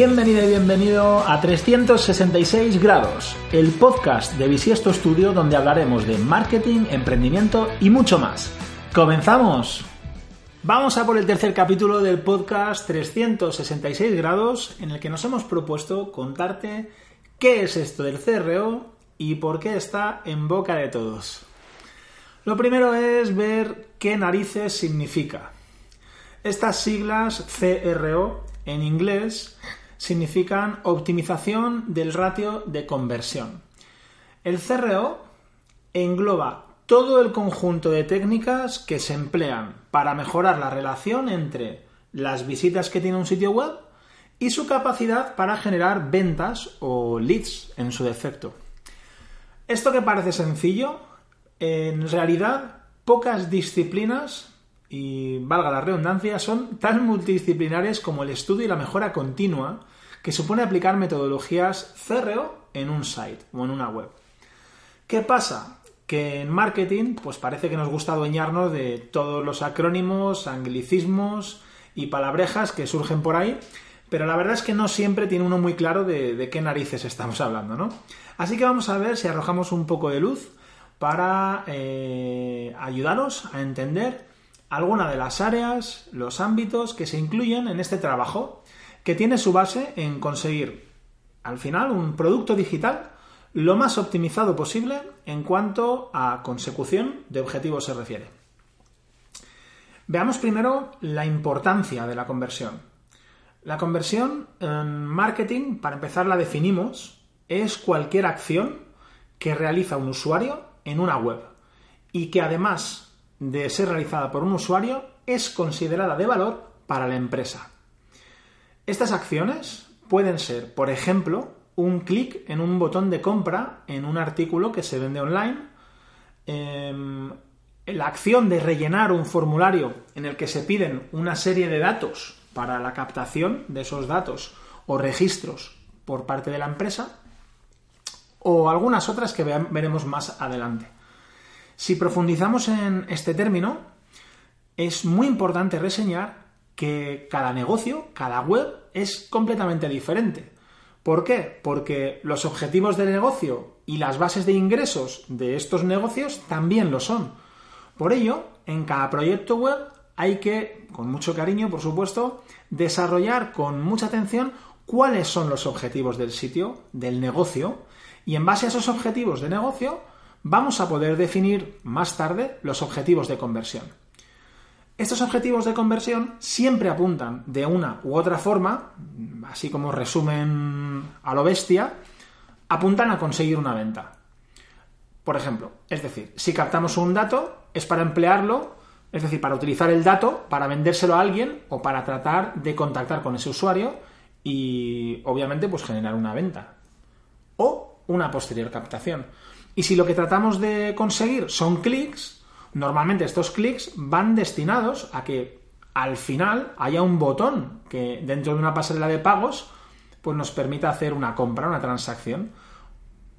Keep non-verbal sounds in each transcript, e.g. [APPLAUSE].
Bienvenido y bienvenido a 366 grados, el podcast de Bisiesto Studio donde hablaremos de marketing, emprendimiento y mucho más. ¡Comenzamos! Vamos a por el tercer capítulo del podcast 366 grados en el que nos hemos propuesto contarte qué es esto del CRO y por qué está en boca de todos. Lo primero es ver qué narices significa. Estas siglas CRO en inglés significan optimización del ratio de conversión. El CRO engloba todo el conjunto de técnicas que se emplean para mejorar la relación entre las visitas que tiene un sitio web y su capacidad para generar ventas o leads en su defecto. Esto que parece sencillo, en realidad pocas disciplinas y valga la redundancia, son tan multidisciplinares como el estudio y la mejora continua que supone aplicar metodologías CRO en un site o en una web. ¿Qué pasa? Que en marketing, pues parece que nos gusta adueñarnos de todos los acrónimos, anglicismos y palabrejas que surgen por ahí, pero la verdad es que no siempre tiene uno muy claro de, qué narices estamos hablando, ¿no? Así que vamos a ver si arrojamos un poco de luz para eh, ayudaros a entender alguna de las áreas, los ámbitos que se incluyen en este trabajo, que tiene su base en conseguir, al final, un producto digital lo más optimizado posible en cuanto a consecución de objetivos se refiere. Veamos primero la importancia de la conversión. La conversión en marketing, para empezar, la definimos, es cualquier acción que realiza un usuario en una web y que además de ser realizada por un usuario es considerada de valor para la empresa. Estas acciones pueden ser, por ejemplo, un clic en un botón de compra en un artículo que se vende online, em, la acción de rellenar un formulario en el que se piden una serie de datos para la captación de esos datos o registros por parte de la empresa, o algunas otras que veremos más adelante. Si profundizamos en este término, es muy importante reseñar que cada negocio, cada web es completamente diferente. ¿Por qué? Porque los objetivos del negocio y las bases de ingresos de estos negocios también lo son. Por ello, en cada proyecto web hay que, con mucho cariño, por supuesto, desarrollar con mucha atención cuáles son los objetivos del sitio, del negocio, y en base a esos objetivos de negocio, vamos a poder definir más tarde los objetivos de conversión. Estos objetivos de conversión siempre apuntan de una u otra forma, así como resumen a lo bestia, apuntan a conseguir una venta. Por ejemplo, es decir, si captamos un dato, es para emplearlo, es decir, para utilizar el dato, para vendérselo a alguien o para tratar de contactar con ese usuario y obviamente pues generar una venta. O una posterior captación. Y si lo que tratamos de conseguir son clics, normalmente estos clics van destinados a que al final haya un botón que dentro de una pasarela de pagos pues nos permita hacer una compra, una transacción.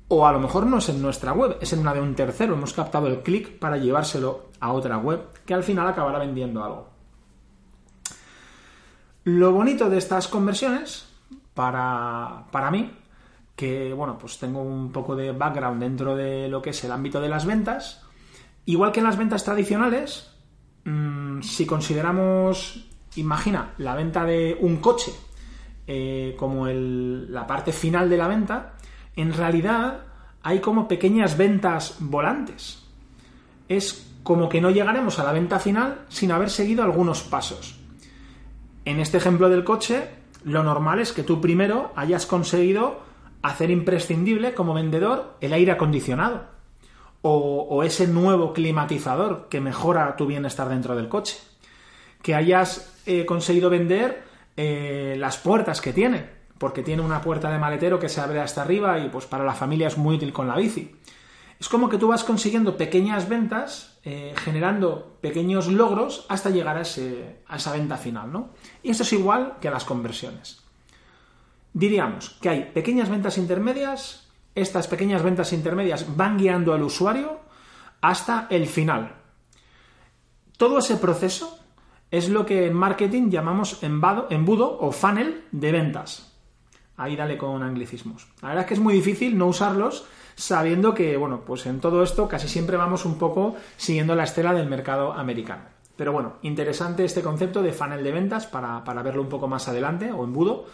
O a lo mejor no es en nuestra web, es en una de un tercero. Hemos captado el clic para llevárselo a otra web que al final acabará vendiendo algo. Lo bonito de estas conversiones, para, para mí, que, bueno, pues tengo un poco de background dentro de lo que es el ámbito de las ventas. Igual que en las ventas tradicionales, mm, si consideramos, imagina, la venta de un coche eh, como la parte final de la venta, en realidad hay como pequeñas ventas volantes. Es como que no llegaremos a la venta final sin haber seguido algunos pasos. En este ejemplo del coche, lo normal es que tú primero hayas conseguido hacer imprescindible como vendedor el aire acondicionado o, ese nuevo climatizador que mejora tu bienestar dentro del coche. Que hayas eh, conseguido vender eh, las puertas que tiene, porque tiene una puerta de maletero que se abre hasta arriba y pues para la familia es muy útil con la bici. Es como que tú vas consiguiendo pequeñas ventas, eh, generando pequeños logros hasta llegar a, a esa venta final, ¿no? Y esto es igual que las conversiones. Diríamos que hay pequeñas ventas intermedias, estas pequeñas ventas intermedias van guiando al usuario hasta el final. Todo ese proceso es lo que en marketing llamamos embudo o funnel de ventas. Ahí dale con anglicismos. La verdad es que es muy difícil no usarlos sabiendo que, bueno, pues en todo esto casi siempre vamos un poco siguiendo la estela del mercado americano. Pero bueno, interesante este concepto de funnel de ventas para, verlo un poco más adelante o embudo,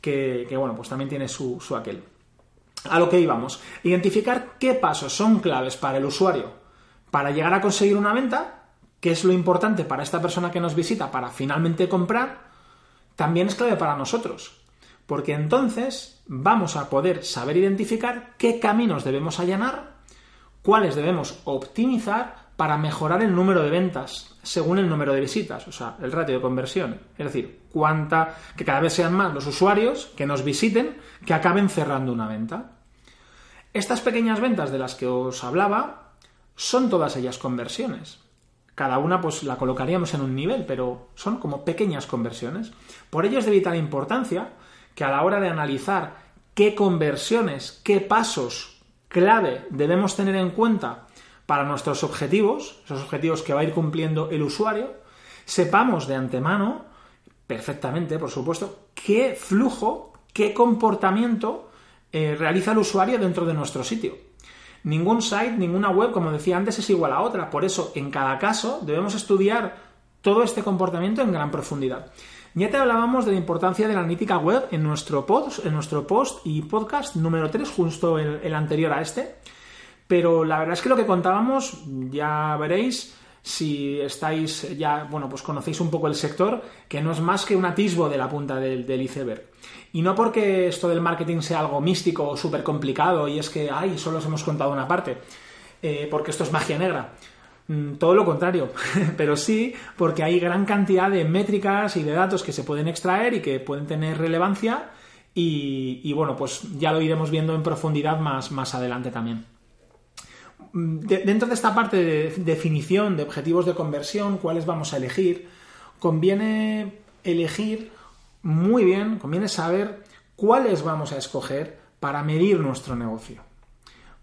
que, que bueno, pues también tiene su, su aquel. A lo que íbamos. Identificar qué pasos son claves para el usuario para llegar a conseguir una venta, que es lo importante para esta persona que nos visita para finalmente comprar, también es clave para nosotros. Porque entonces vamos a poder saber identificar qué caminos debemos allanar, cuáles debemos optimizar para mejorar el número de ventas según el número de visitas, o sea, el ratio de conversión. Es decir, cuánta, que cada vez sean más los usuarios que nos visiten que acaben cerrando una venta. Estas pequeñas ventas de las que os hablaba son todas ellas conversiones. Cada una pues la colocaríamos en un nivel, pero son como pequeñas conversiones. Por ello es de vital importancia que a la hora de analizar qué conversiones, qué pasos clave debemos tener en cuenta para nuestros objetivos, esos objetivos que va a ir cumpliendo el usuario, sepamos de antemano, perfectamente, por supuesto, qué flujo, qué comportamiento eh, realiza el usuario dentro de nuestro sitio. Ningún site, ninguna web, como decía antes, es igual a otra. Por eso, en cada caso, debemos estudiar todo este comportamiento en gran profundidad. Ya te hablábamos de la importancia de la analítica web en nuestro post, en nuestro post y podcast número 3, justo el anterior a este. Pero la verdad es que lo que contábamos, ya veréis, si estáis ya, bueno, pues conocéis un poco el sector, que no es más que un atisbo de la punta del, iceberg. Y no porque esto del marketing sea algo místico o súper complicado y es que, ay, solo os hemos contado una parte, eh, porque esto es magia negra. Mm, todo lo contrario, [LAUGHS] pero sí porque hay gran cantidad de métricas y de datos que se pueden extraer y que pueden tener relevancia y, bueno, pues ya lo iremos viendo en profundidad más, más adelante también dentro de esta parte de definición de objetivos de conversión, cuáles vamos a elegir, conviene elegir muy bien, conviene saber cuáles vamos a escoger para medir nuestro negocio.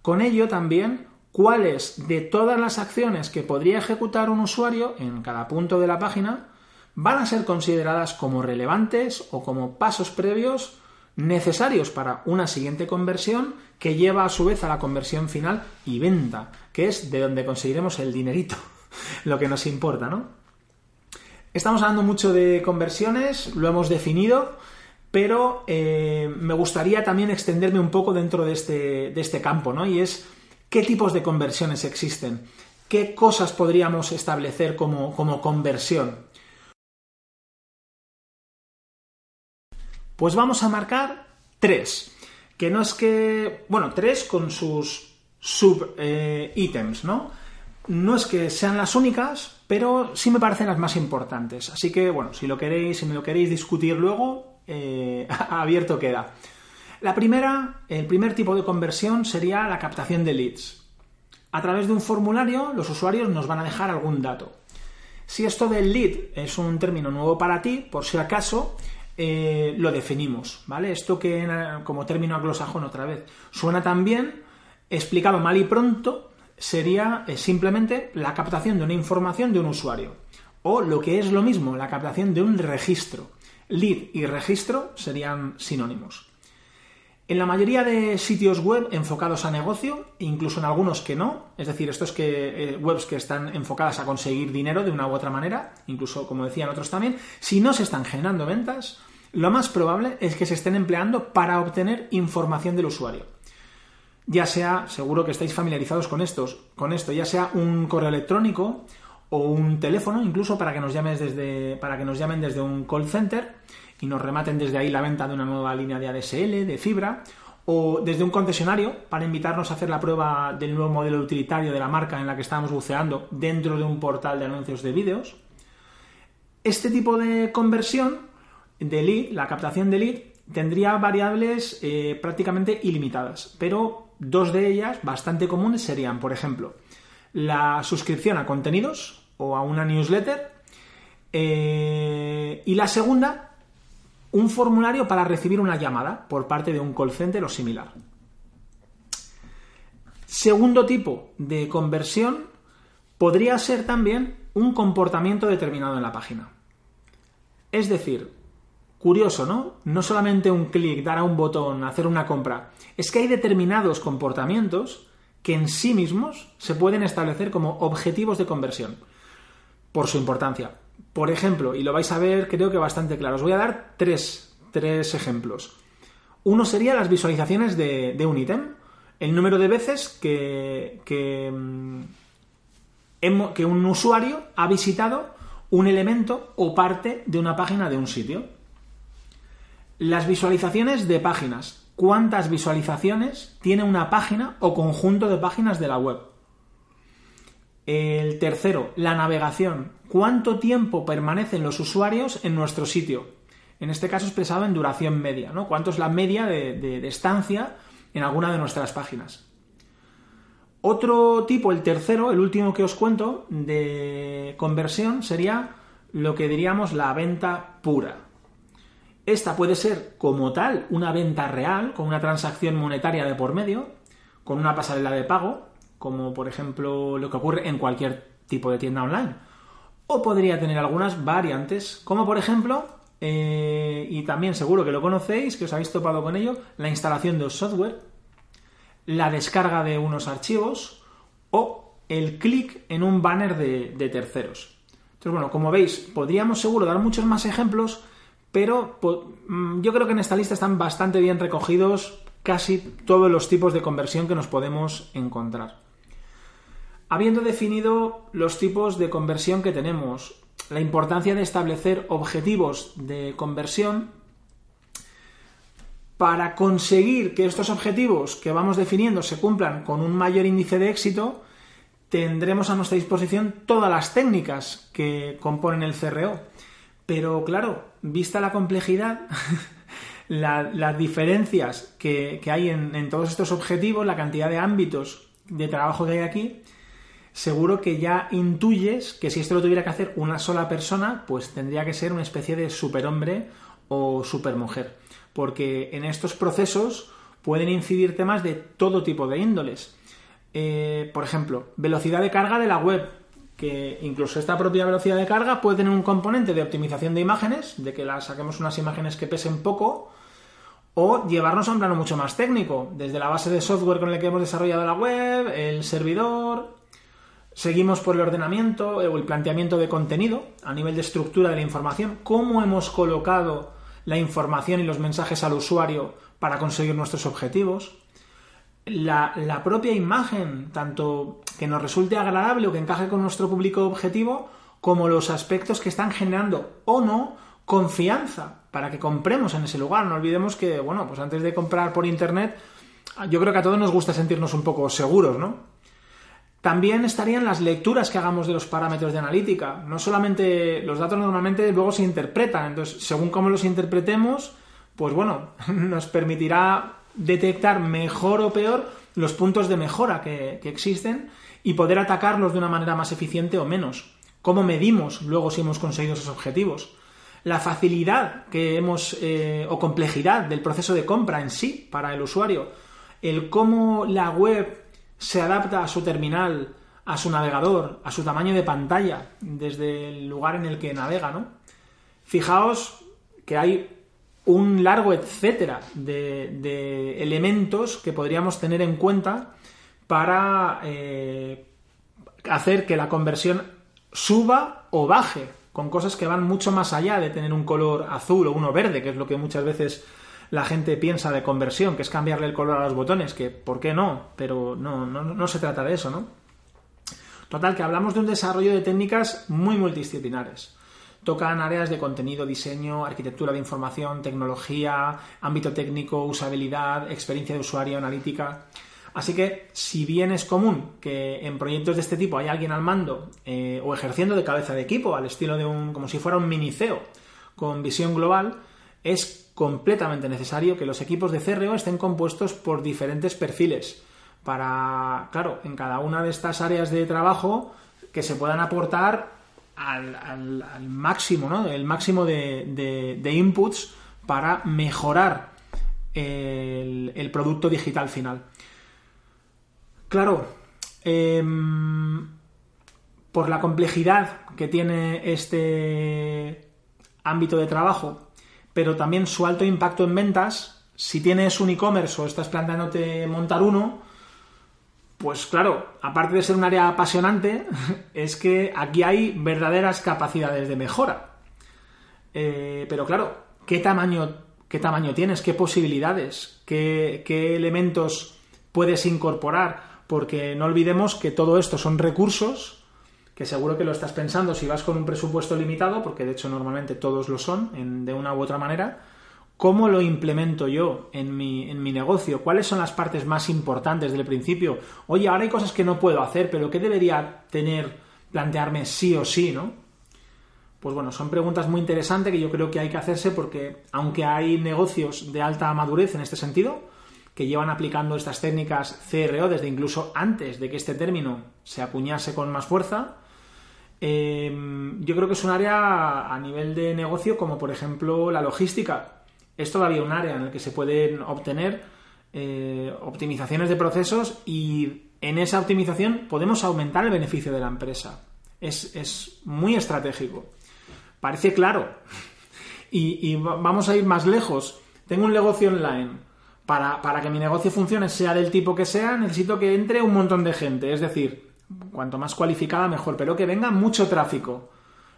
Con ello también cuáles de todas las acciones que podría ejecutar un usuario en cada punto de la página van a ser consideradas como relevantes o como pasos previos necesarios para una siguiente conversión que lleva a su vez a la conversión final y venta, que es de donde conseguiremos el dinerito, [LAUGHS] lo que nos importa, ¿no? Estamos hablando mucho de conversiones, lo hemos definido, pero eh, me gustaría también extenderme un poco dentro de este, de este campo, ¿no? Y es qué tipos de conversiones existen, qué cosas podríamos establecer como, como conversión. Pues vamos a marcar tres. Que no es que. Bueno, tres con sus sub-ítems, eh, ¿no? No es que sean las únicas, pero sí me parecen las más importantes. Así que, bueno, si lo queréis, si me lo queréis discutir luego, eh, [LAUGHS] abierto queda. La primera, el primer tipo de conversión sería la captación de leads. A través de un formulario, los usuarios nos van a dejar algún dato. Si esto del lead es un término nuevo para ti, por si acaso, eh, lo definimos, ¿vale? Esto que como término anglosajón otra vez suena también, explicado mal y pronto, sería eh, simplemente la captación de una información de un usuario. O lo que es lo mismo, la captación de un registro. Lead y registro serían sinónimos. En la mayoría de sitios web enfocados a negocio, incluso en algunos que no, es decir, estos que, eh, webs que están enfocadas a conseguir dinero de una u otra manera, incluso como decían otros también, si no se están generando ventas, lo más probable es que se estén empleando para obtener información del usuario. Ya sea, seguro que estáis familiarizados con, estos, con esto, ya sea un correo electrónico o un teléfono, incluso para que nos desde, para que nos llamen desde un call center y nos rematen desde ahí la venta de una nueva línea de ADSL, de fibra, o desde un concesionario para invitarnos a hacer la prueba del nuevo modelo utilitario de la marca en la que estamos buceando dentro de un portal de anuncios de vídeos. Este tipo de conversión de lead, la captación de lead, tendría variables eh, prácticamente ilimitadas, pero dos de ellas bastante comunes serían, por ejemplo, la suscripción a contenidos o a una newsletter eh, y la segunda, un formulario para recibir una llamada por parte de un call center o similar. Segundo tipo de conversión podría ser también un comportamiento determinado en la página. Es decir, curioso, ¿no? No solamente un clic, dar a un botón, hacer una compra. Es que hay determinados comportamientos que en sí mismos se pueden establecer como objetivos de conversión por su importancia. Por ejemplo, y lo vais a ver creo que bastante claro, os voy a dar tres, ejemplos. Uno sería las visualizaciones de, de un ítem, el número de veces que, que, mm, que un usuario ha visitado un elemento o parte de una página de un sitio. Las visualizaciones de páginas. ¿Cuántas visualizaciones tiene una página o conjunto de páginas de la web? El tercero, la navegación. ¿Cuánto tiempo permanecen los usuarios en nuestro sitio? En este caso expresado en duración media, ¿no? ¿Cuánto es la media de, de estancia en alguna de nuestras páginas? Otro tipo, el tercero, el último que os cuento, de conversión sería lo que diríamos la venta pura. Esta puede ser como tal una venta real, con una transacción monetaria de por medio, con una pasarela de pago, como por ejemplo lo que ocurre en cualquier tipo de tienda online. O podría tener algunas variantes, como por ejemplo, eh, y también seguro que lo conocéis, que os habéis topado con ello, la instalación de software la descarga de unos archivos o el clic en un banner de, terceros. Entonces, bueno, como veis, podríamos seguro dar muchos más ejemplos, pero mm, yo creo que en esta lista están bastante bien recogidos casi todos los tipos de conversión que nos podemos encontrar. Habiendo definido los tipos de conversión que tenemos, la importancia de establecer objetivos de conversión, para conseguir que estos objetivos que vamos definiendo se cumplan con un mayor índice de éxito, tendremos a nuestra disposición todas las técnicas que componen el CRO. Pero claro, vista la complejidad, [LAUGHS] las diferencias que, hay en, todos estos objetivos, la cantidad de ámbitos de trabajo que hay aquí, seguro que ya intuyes que si esto lo tuviera que hacer una sola persona, pues tendría que ser una especie de superhombre o supermujer porque en estos procesos pueden incidir temas de todo tipo de índoles. Eh, por ejemplo, velocidad de carga de la web, que incluso esta propia velocidad de carga puede tener un componente de optimización de imágenes, de que las saquemos unas imágenes que pesen poco, o llevarnos a un plano mucho más técnico, desde la base de software con el que hemos desarrollado la web, el servidor, seguimos por el ordenamiento o el planteamiento de contenido a nivel de estructura de la información, cómo hemos colocado la información y los mensajes al usuario para conseguir nuestros objetivos. La, propia imagen, tanto que nos resulte agradable o que encaje con nuestro público objetivo, como los aspectos que están generando o no confianza para que compremos en ese lugar. No olvidemos que, bueno, pues antes de comprar por internet, yo creo que a todos nos gusta sentirnos un poco seguros, ¿no? También estarían las lecturas que hagamos de los parámetros de analítica. No solamente los datos normalmente luego se interpretan, entonces según cómo los interpretemos, pues bueno, [LAUGHS] nos permitirá detectar mejor o peor los puntos de mejora que, existen y poder atacarlos de una manera más eficiente o menos. ¿Cómo medimos luego si hemos conseguido esos objetivos? La facilidad que hemos eh, o complejidad del proceso de compra en sí para el usuario. El cómo la web se adapta a su terminal, a su navegador, a su tamaño de pantalla, desde el lugar en el que navega, ¿no? Fijaos que hay un largo etcétera de, elementos que podríamos tener en cuenta para eh, hacer que la conversión suba o baje, con cosas que van mucho más allá de tener un color azul o uno verde, que es lo que muchas veces la gente piensa de conversión, que es cambiarle el color a los botones, que ¿por qué no? Pero no, no, no se trata de eso, ¿no? Total, que hablamos de un desarrollo de técnicas muy multidisciplinares. Tocan áreas de contenido, diseño, arquitectura de información, tecnología, ámbito técnico, usabilidad, experiencia de usuario, analítica. Así que, si bien es común que en proyectos de este tipo haya alguien al mando eh, o ejerciendo de cabeza de equipo, al estilo de un, como si fuera un miniceo con visión global, es completamente necesario que los equipos de CRO estén compuestos por diferentes perfiles para, claro, en cada una de estas áreas de trabajo que se puedan aportar al, máximo, ¿no? El máximo de, inputs para mejorar el, producto digital final. Claro, em, por la complejidad que tiene este ámbito de trabajo, pero también su alto impacto en ventas. Si tienes un e-commerce o estás planteándote montar uno, pues claro, aparte de ser un área apasionante, [LAUGHS] es que aquí hay verdaderas capacidades de mejora. Eh, pero claro, ¿qué tamaño, ¿qué tamaño tienes? ¿Qué posibilidades? ¿Qué, ¿Qué elementos puedes incorporar? Porque no olvidemos que todo esto son recursos que seguro que lo estás pensando si vas con un presupuesto limitado, porque de hecho normalmente todos lo son de una u otra manera, ¿cómo lo implemento yo en mi, en mi negocio? ¿Cuáles son las partes más importantes del principio? Oye, ahora hay cosas que no puedo hacer, pero ¿qué debería tener, plantearme sí o sí, no? Pues bueno, son preguntas muy interesantes que yo creo que hay que hacerse porque aunque hay negocios de alta madurez en este sentido, que llevan aplicando estas técnicas CRO desde incluso antes de que este término se acuñase con más fuerza, Em, yo creo que es un área a nivel de negocio como por ejemplo la logística. Es todavía un área en el que se pueden obtener eh, optimizaciones de procesos y en esa optimización podemos aumentar el beneficio de la empresa. Es, muy estratégico. Parece claro. [LAUGHS] Y, vamos a ir más lejos. Tengo un negocio online. Para, para que mi negocio funcione, sea del tipo que sea, necesito que entre un montón de gente. Es decir, cuanto más cualificada mejor, pero que venga mucho tráfico,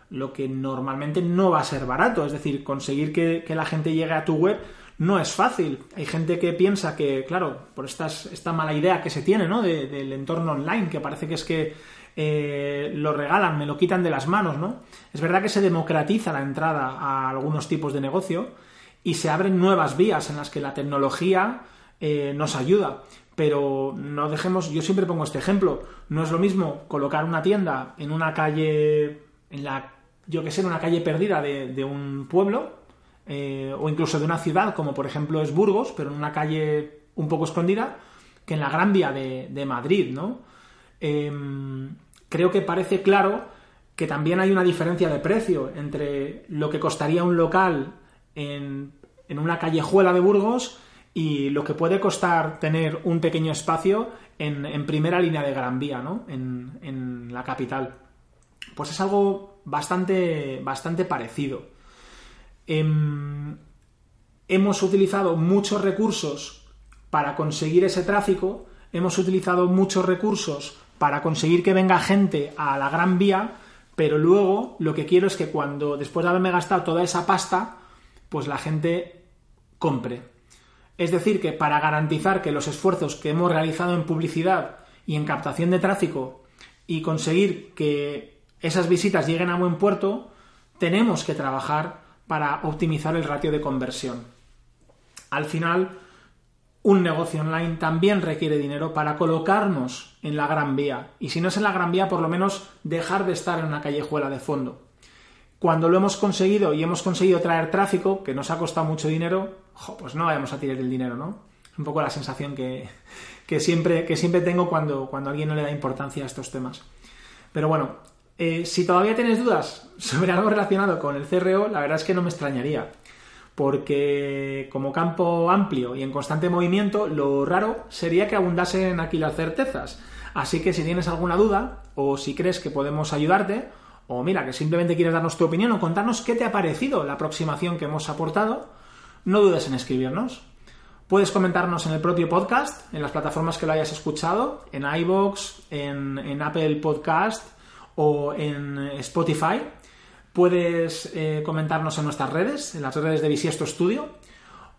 lo que normalmente no va a ser barato, es decir, conseguir que, la gente llegue a tu web no es fácil. Hay gente que piensa que, claro, por esta mala idea que se tiene, ¿no? del entorno online, que parece que es que eh, lo regalan, me lo quitan de las manos, ¿no? Es verdad que se democratiza la entrada a algunos tipos de negocio y se abren nuevas vías en las que la tecnología eh, nos ayuda pero no dejemos, yo siempre pongo este ejemplo, no es lo mismo colocar una tienda en una calle, en la, yo que sé, en una calle perdida de, un pueblo, eh, o incluso de una ciudad, como por ejemplo es Burgos, pero en una calle un poco escondida, que en la Gran Vía de, Madrid, ¿no? Em, creo que parece claro que también hay una diferencia de precio entre lo que costaría un local en, en una callejuela de Burgos y lo que puede costar tener un pequeño espacio en, primera línea de Gran Vía, ¿no? En, la capital. Pues es algo bastante, bastante parecido. Em, hemos utilizado muchos recursos para conseguir ese tráfico, hemos utilizado muchos recursos para conseguir que venga gente a la Gran Vía, pero luego lo que quiero es que cuando, después de haberme gastado toda esa pasta, pues la gente compre. Es decir, que para garantizar que los esfuerzos que hemos realizado en publicidad y en captación de tráfico y conseguir que esas visitas lleguen a buen puerto, tenemos que trabajar para optimizar el ratio de conversión. Al final, un negocio online también requiere dinero para colocarnos en la gran vía. Y si no es en la gran vía, por lo menos dejar de estar en una callejuela de fondo. Cuando lo hemos conseguido y hemos conseguido traer tráfico, que nos ha costado mucho dinero, pues no vayamos a tirar el dinero, ¿no? Es un poco la sensación que, siempre, que siempre tengo cuando, cuando alguien no le da importancia a estos temas. Pero bueno, eh, si todavía tienes dudas sobre algo relacionado con el CRO, la verdad es que no me extrañaría. Porque como campo amplio y en constante movimiento, lo raro sería que abundasen aquí las certezas. Así que si tienes alguna duda o si crees que podemos ayudarte, o mira, que simplemente quieres darnos tu opinión o contarnos qué te ha parecido la aproximación que hemos aportado, no dudes en escribirnos. Puedes comentarnos en el propio podcast, en las plataformas que lo hayas escuchado, en iBox, en, Apple Podcast o en Spotify. Puedes eh, comentarnos en nuestras redes, en las redes de Bisiesto Studio,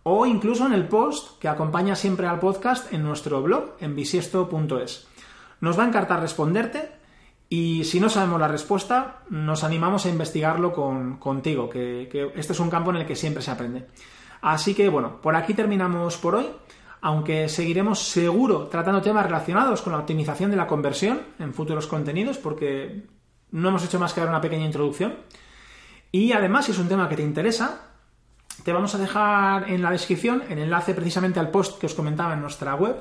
o incluso en el post que acompaña siempre al podcast en nuestro blog, en bisiesto.es. Nos va a encantar responderte y si no sabemos la respuesta, nos animamos a investigarlo contigo, que, este es un campo en el que siempre se aprende. Así que bueno, por aquí terminamos por hoy, aunque seguiremos seguro tratando temas relacionados con la optimización de la conversión en futuros contenidos, porque no hemos hecho más que dar una pequeña introducción. Y además, si es un tema que te interesa, te vamos a dejar en la descripción el enlace precisamente al post que os comentaba en nuestra web,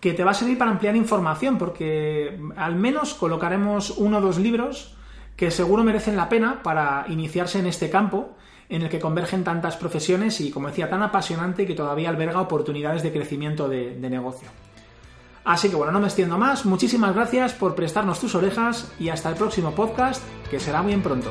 que te va a servir para ampliar información, porque al menos colocaremos uno o dos libros que seguro merecen la pena para iniciarse en este campo en el que convergen tantas profesiones y, como decía, tan apasionante que todavía alberga oportunidades de crecimiento de, de negocio. Así que bueno, no me extiendo más, muchísimas gracias por prestarnos tus orejas y hasta el próximo podcast, que será bien pronto.